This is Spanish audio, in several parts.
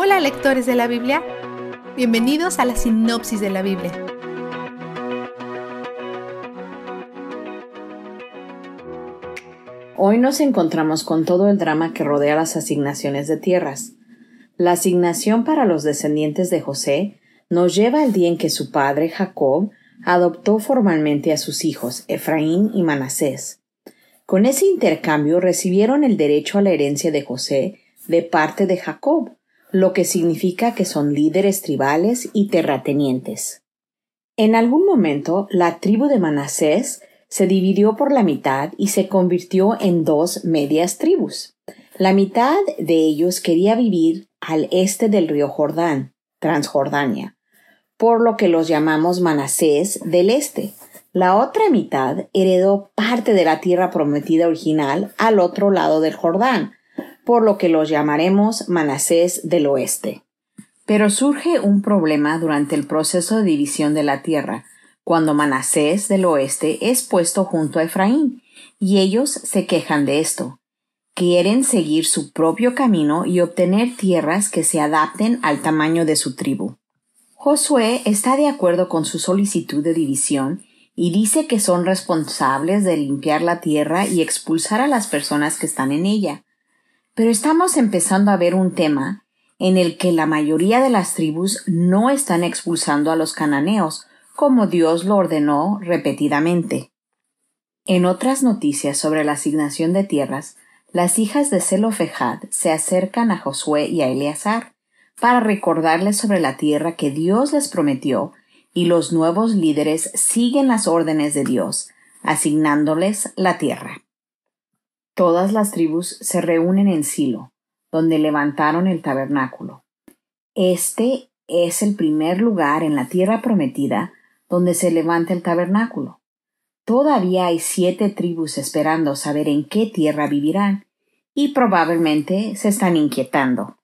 Hola lectores de la Biblia, bienvenidos a la sinopsis de la Biblia. Hoy nos encontramos con todo el drama que rodea las asignaciones de tierras. La asignación para los descendientes de José nos lleva al día en que su padre Jacob adoptó formalmente a sus hijos Efraín y Manasés. Con ese intercambio recibieron el derecho a la herencia de José de parte de Jacob, lo que significa que son líderes tribales y terratenientes. En algún momento, la tribu de Manasés se dividió por la mitad y se convirtió en dos medias tribus. La mitad de ellos quería vivir al este del río Jordán, Transjordania, por lo que los llamamos Manasés del Este. La otra mitad heredó parte de la tierra prometida original al otro lado del Jordán, por lo que los llamaremos Manasés del Oeste. Pero surge un problema durante el proceso de división de la tierra, cuando Manasés del Oeste es puesto junto a Efraín, y ellos se quejan de esto. Quieren seguir su propio camino y obtener tierras que se adapten al tamaño de su tribu. Josué está de acuerdo con su solicitud de división y dice que son responsables de limpiar la tierra y expulsar a las personas que están en ella. Pero estamos empezando a ver un tema en el que la mayoría de las tribus no están expulsando a los cananeos, como Dios lo ordenó repetidamente. En otras noticias sobre la asignación de tierras, las hijas de Zelofejad se acercan a Josué y a Eleazar para recordarles sobre la tierra que Dios les prometió y los nuevos líderes siguen las órdenes de Dios, asignándoles la tierra. Todas las tribus se reúnen en Silo, donde levantaron el tabernáculo. Este es el primer lugar en la tierra prometida donde se levanta el tabernáculo. Todavía hay siete tribus esperando saber en qué tierra vivirán, y probablemente se están inquietando.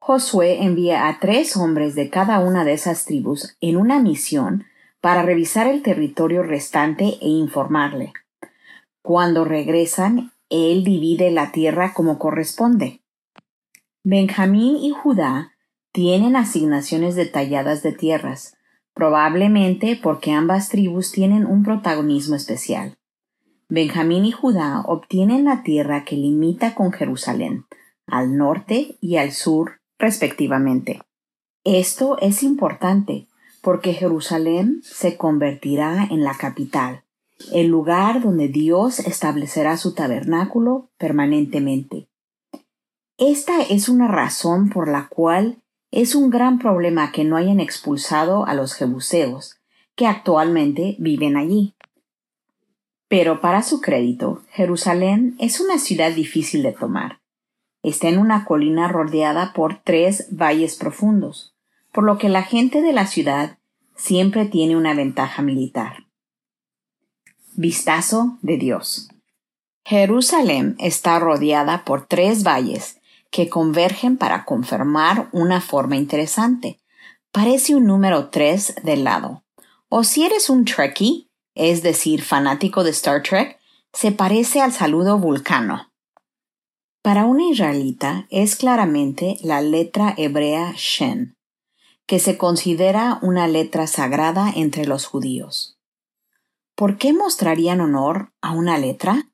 Josué envía a tres hombres de cada una de esas tribus en una misión para revisar el territorio restante e informarle. Cuando regresan, él divide la tierra como corresponde. Benjamín y Judá tienen asignaciones detalladas de tierras, probablemente porque ambas tribus tienen un protagonismo especial. Benjamín y Judá obtienen la tierra que limita con Jerusalén, al norte y al sur respectivamente. Esto es importante porque Jerusalén se convertirá en la capital, el lugar donde Dios establecerá su tabernáculo permanentemente. Esta es una razón por la cual es un gran problema que no hayan expulsado a los jebuseos, que actualmente viven allí. Pero para su crédito, Jerusalén es una ciudad difícil de tomar, Está en una colina rodeada por tres valles profundos, por lo que la gente de la ciudad siempre tiene una ventaja militar. Vistazo de Dios. Jerusalén está rodeada por tres valles que convergen para confirmar una forma interesante. Parece un número tres del lado. O si eres un Trekkie, es decir, fanático de Star Trek, se parece al saludo vulcano. Para un israelita es claramente la letra hebrea Shen, que se considera una letra sagrada entre los judíos. ¿Por qué mostrarían honor a una letra?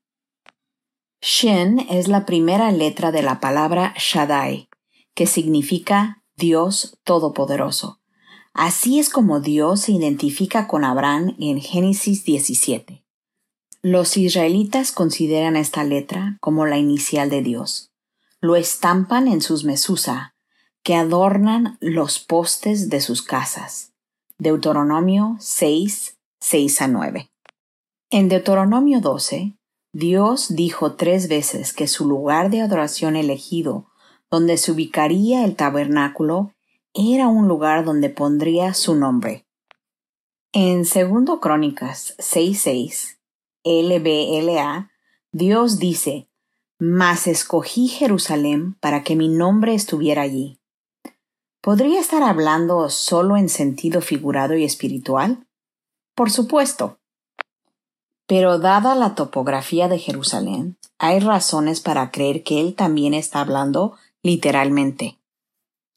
Shen es la primera letra de la palabra Shaddai, que significa Dios Todopoderoso. Así es como Dios se identifica con Abraham en Génesis 17. Los israelitas consideran esta letra como la inicial de Dios. Lo estampan en sus mesusa, que adornan los postes de sus casas. Deuteronomio 6, 6 a 9. En Deuteronomio 12, Dios dijo tres veces que su lugar de adoración elegido, donde se ubicaría el tabernáculo, era un lugar donde pondría su nombre. En Segundo Crónicas 6:6 LBLA, Dios dice, Mas escogí Jerusalén para que mi nombre estuviera allí. ¿Podría estar hablando solo en sentido figurado y espiritual? Por supuesto. Pero dada la topografía de Jerusalén, hay razones para creer que él también está hablando literalmente.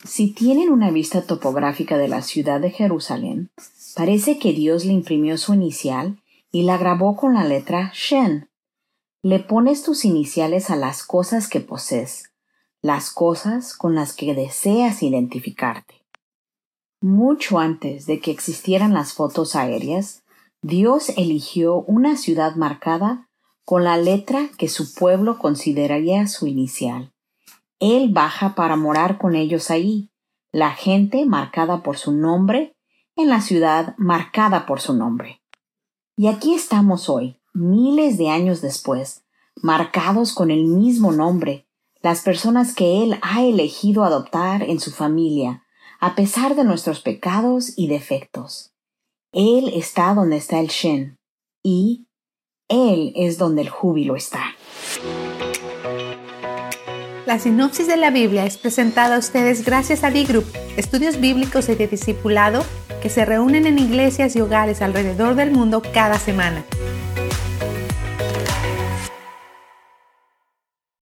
Si tienen una vista topográfica de la ciudad de Jerusalén, parece que Dios le imprimió su inicial y la grabó con la letra Shen. Le pones tus iniciales a las cosas que posees, las cosas con las que deseas identificarte. Mucho antes de que existieran las fotos aéreas, Dios eligió una ciudad marcada con la letra que su pueblo consideraría su inicial. Él baja para morar con ellos ahí, la gente marcada por su nombre en la ciudad marcada por su nombre. Y aquí estamos hoy, miles de años después, marcados con el mismo nombre, las personas que Él ha elegido adoptar en su familia, a pesar de nuestros pecados y defectos. Él está donde está el Shen, y Él es donde el júbilo está. La sinopsis de la Biblia es presentada a ustedes gracias a B-Group, estudios bíblicos y de discipulado que se reúnen en iglesias y hogares alrededor del mundo cada semana.